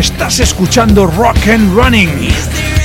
Estás escuchando Rock and Running.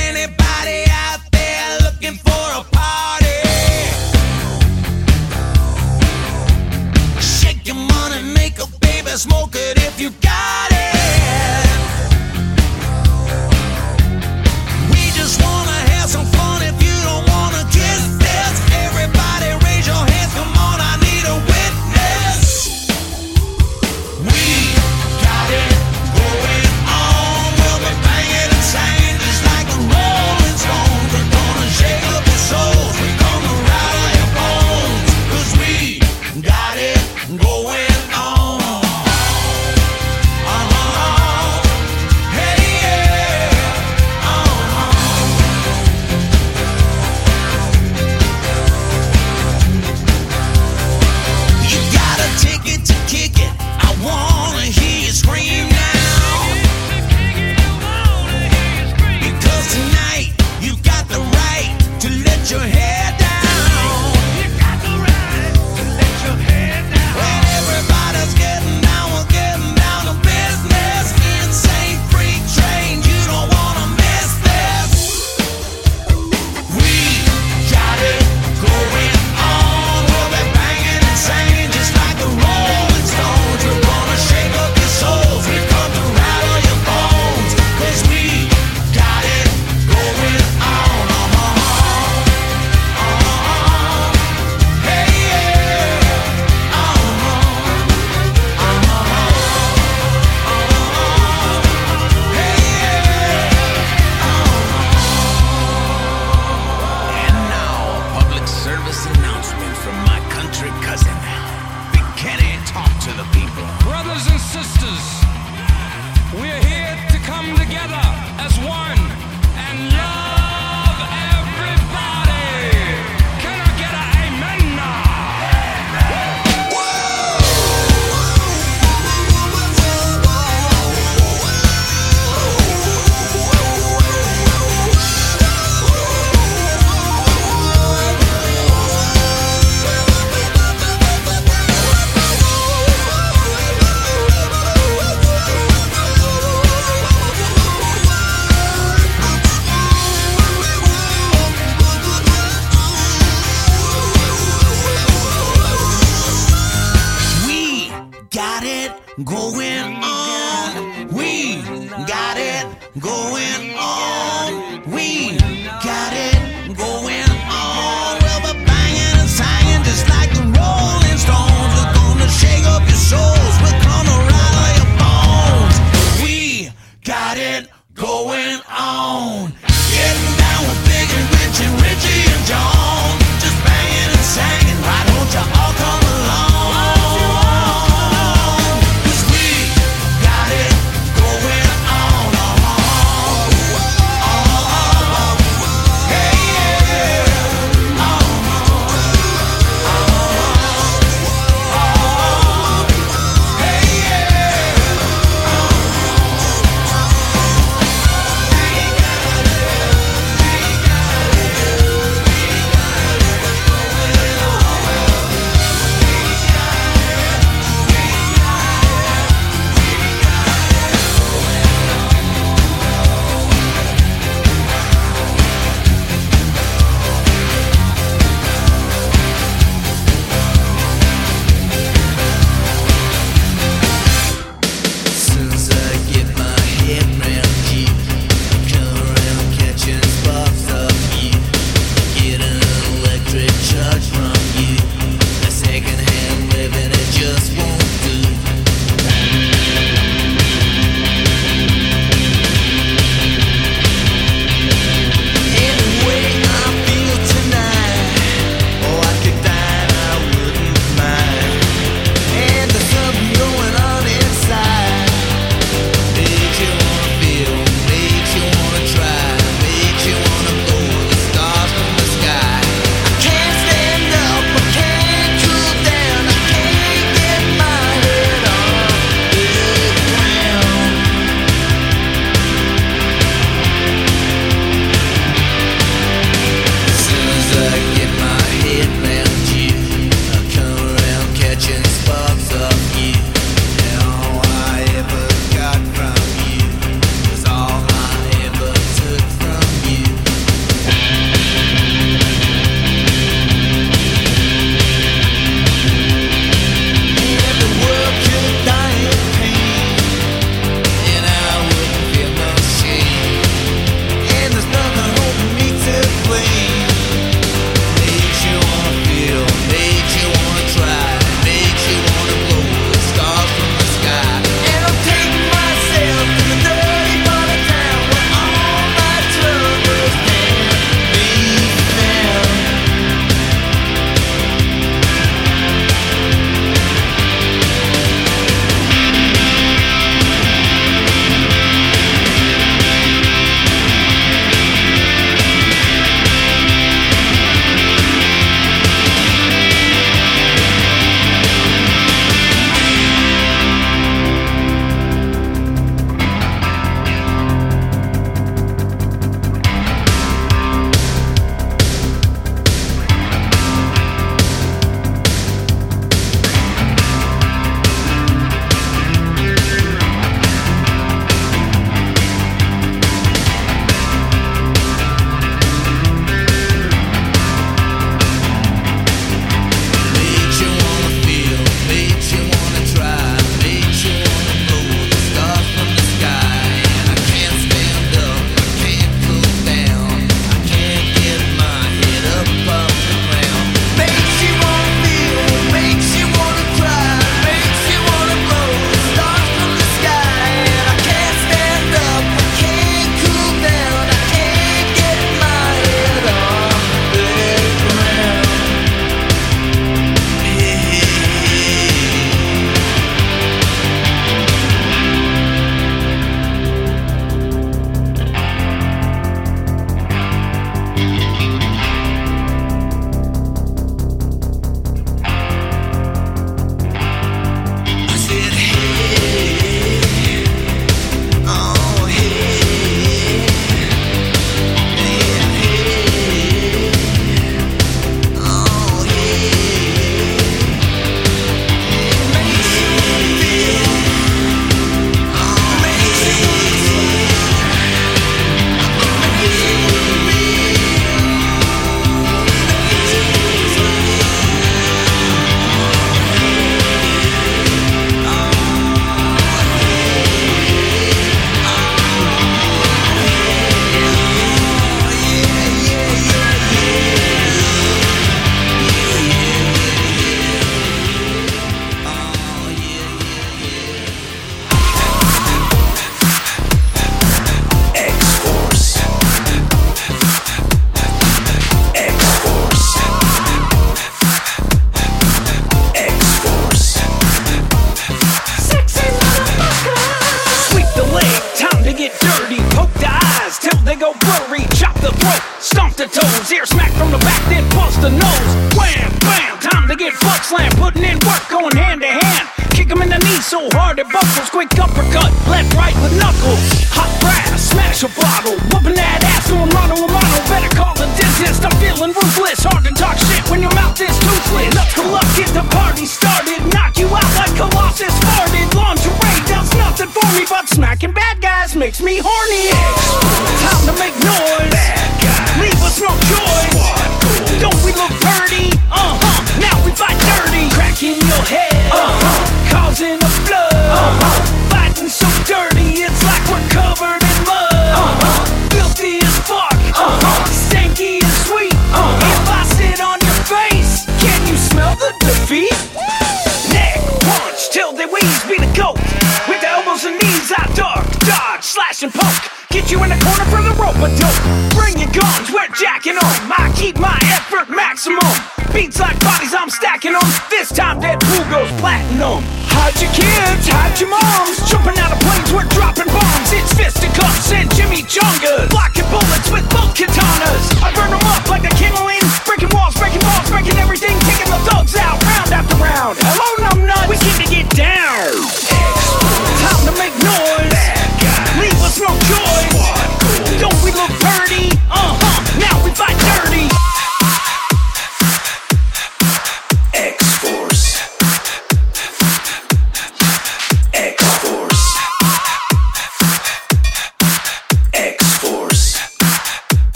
Beats like bodies, I'm stacking them. This time Deadpool goes platinum. Hide your kids, hide your moms. Jumping out of planes, we're dropping bombs. It's fisticuffs and Jimmy Chung.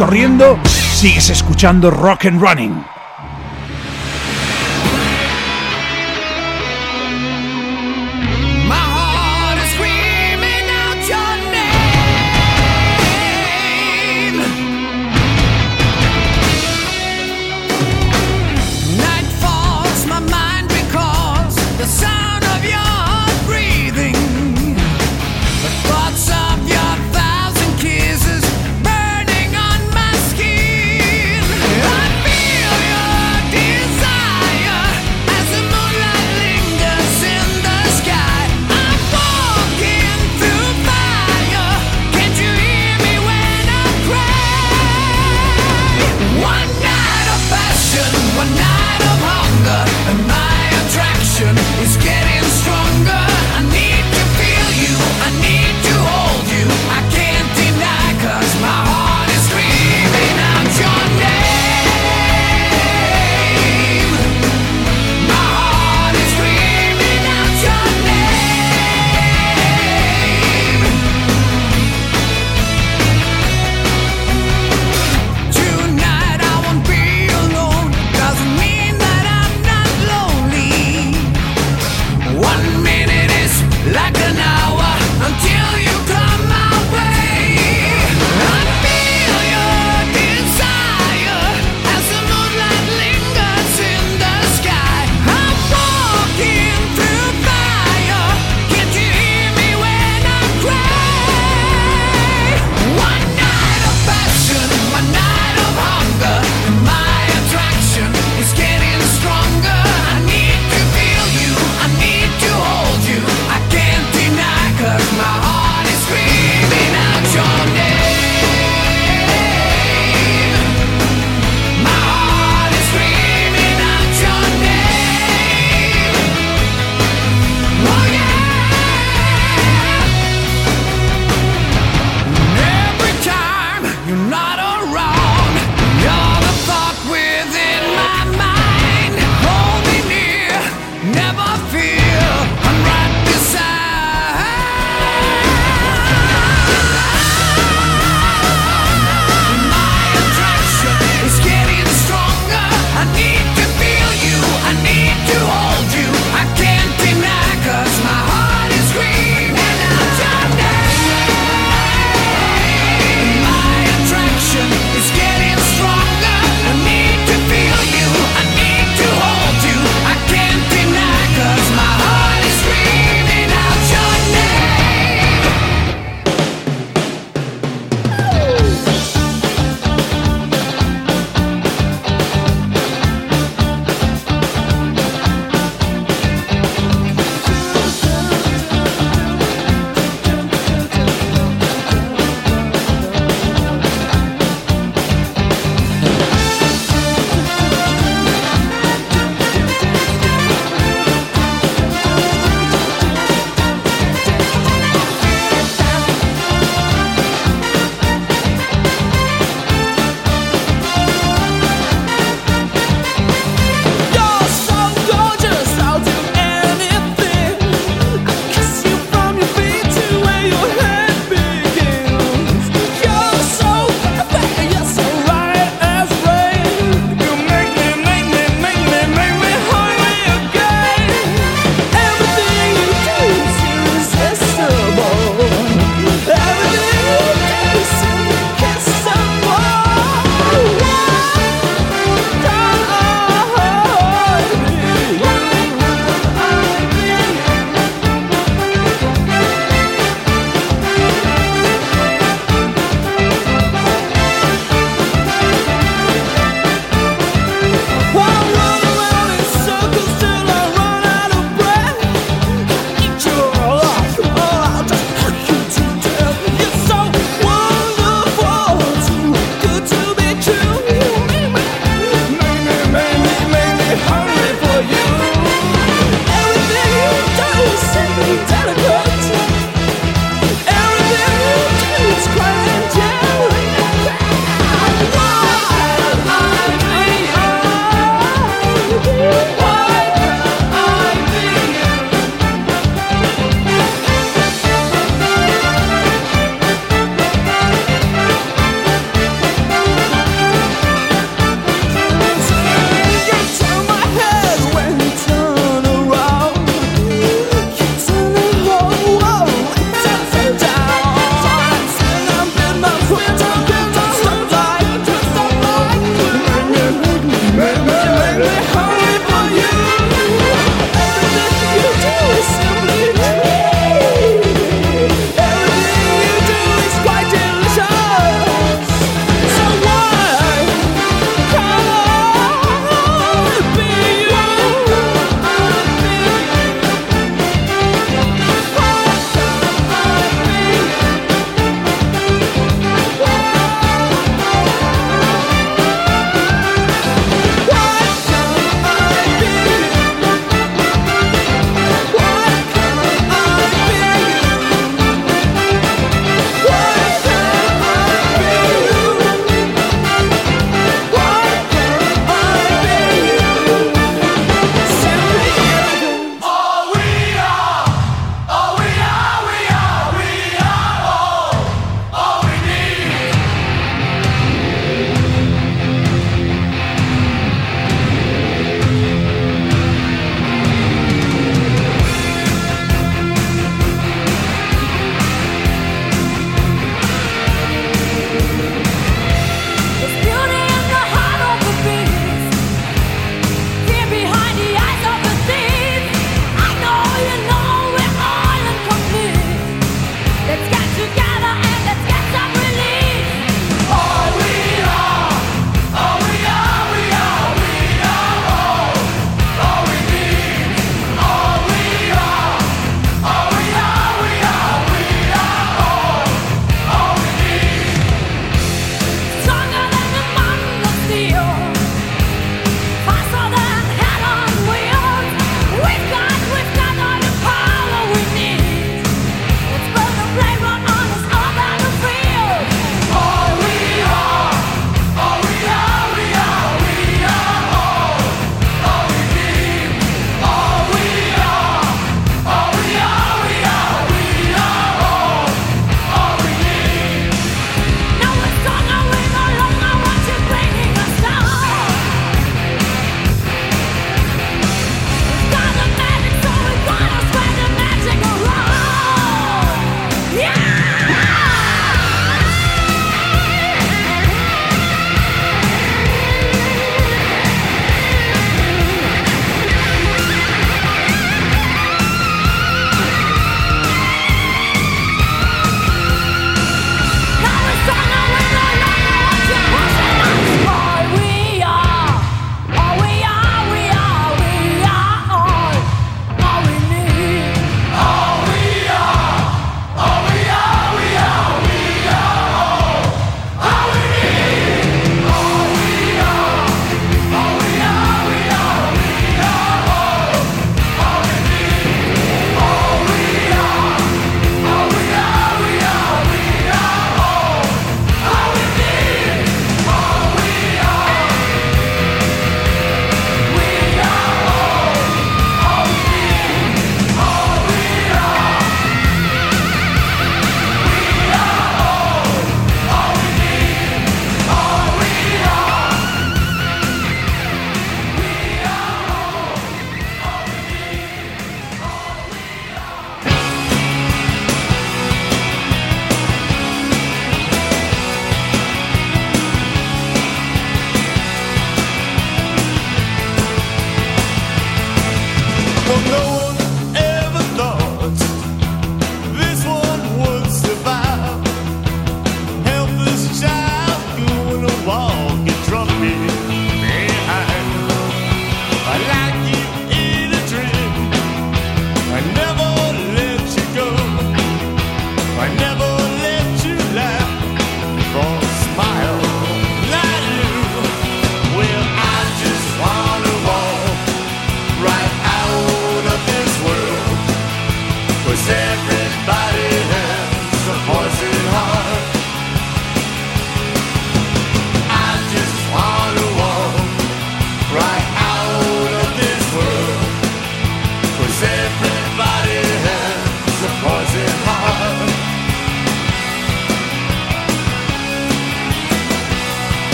corriendo, sigues escuchando Rock and Running.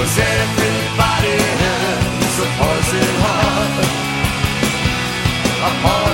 Cause everybody has a poison heart. A heart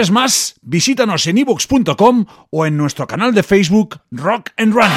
¿Quieres más? Visítanos en ebooks.com o en nuestro canal de Facebook Rock and Run.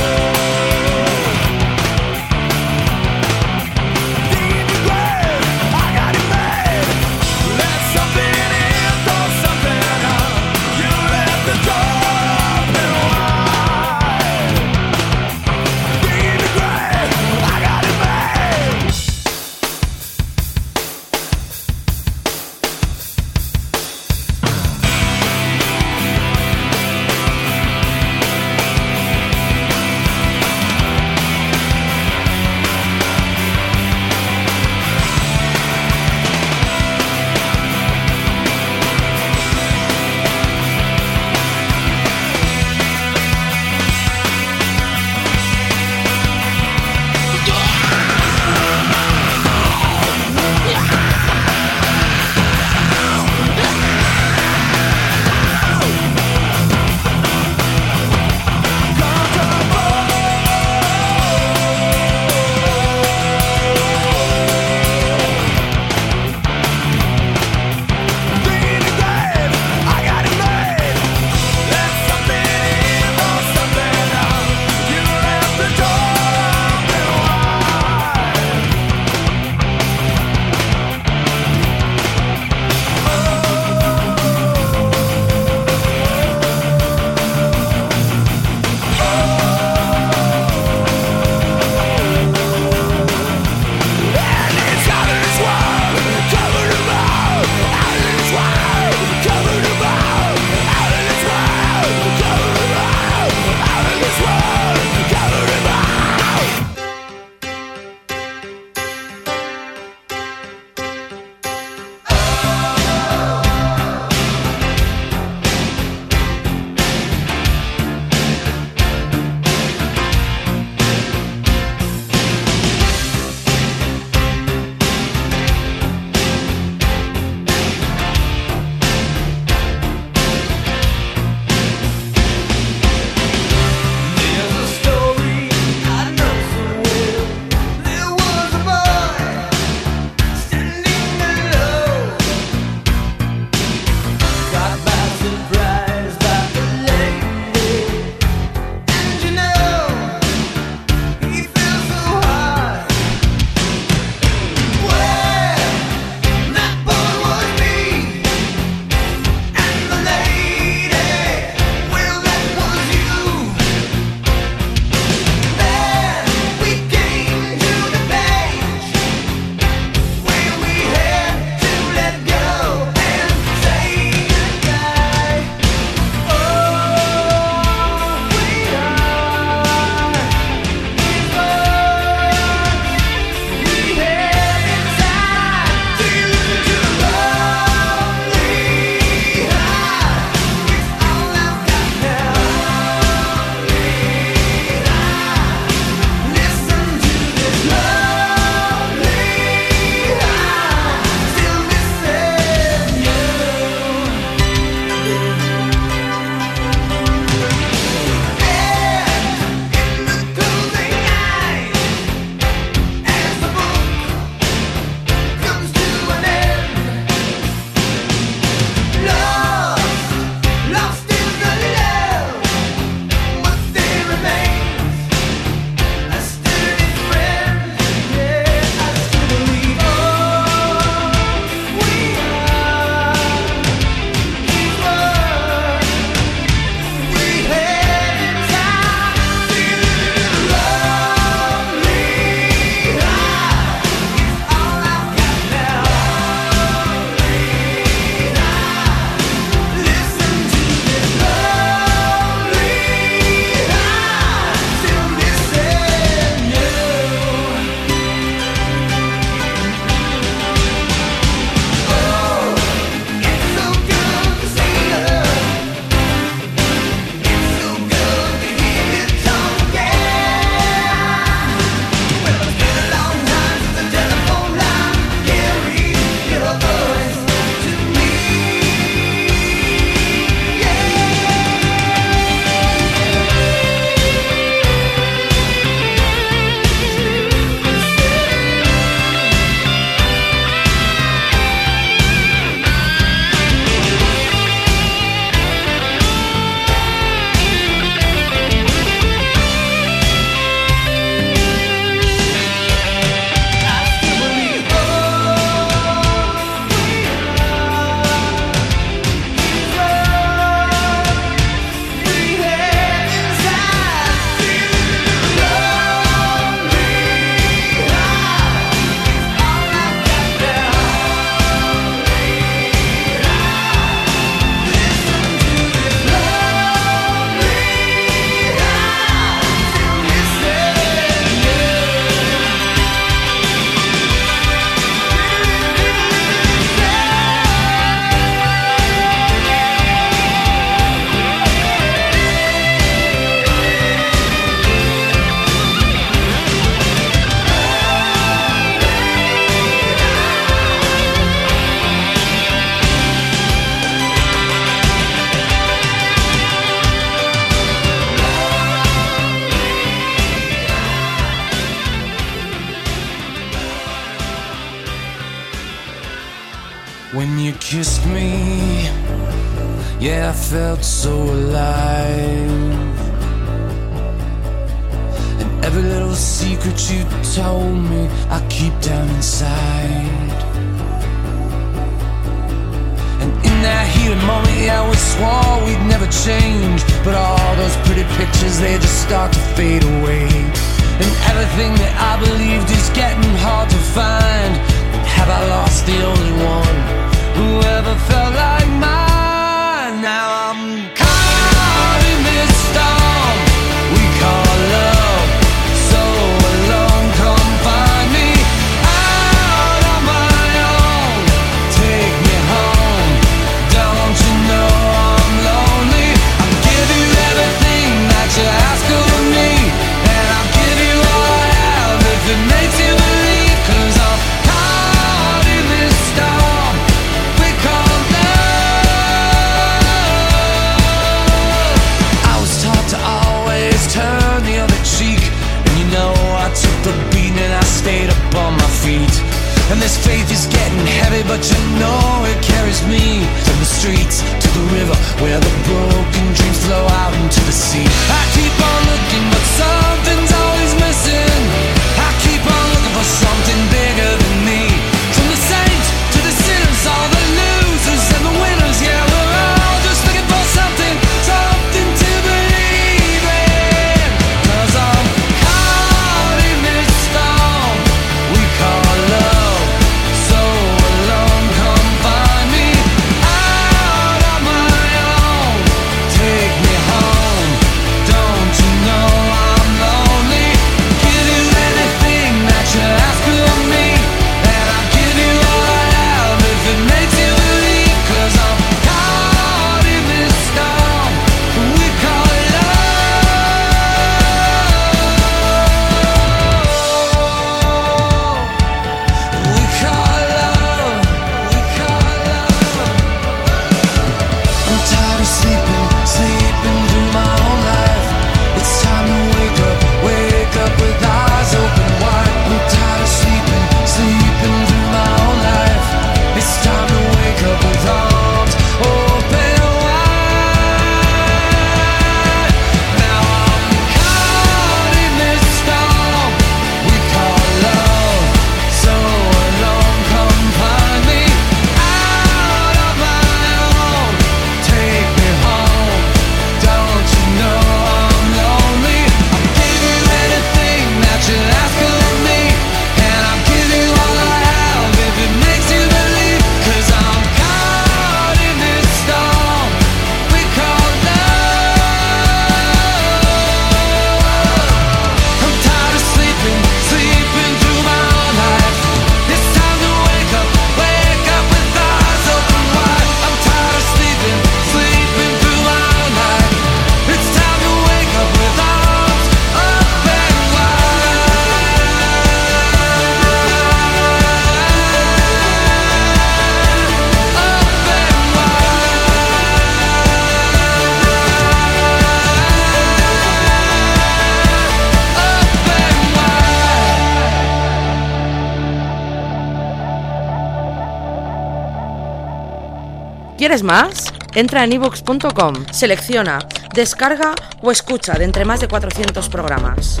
quieres más? Entra en ivox.com, selecciona, descarga o escucha de entre más de 400 programas.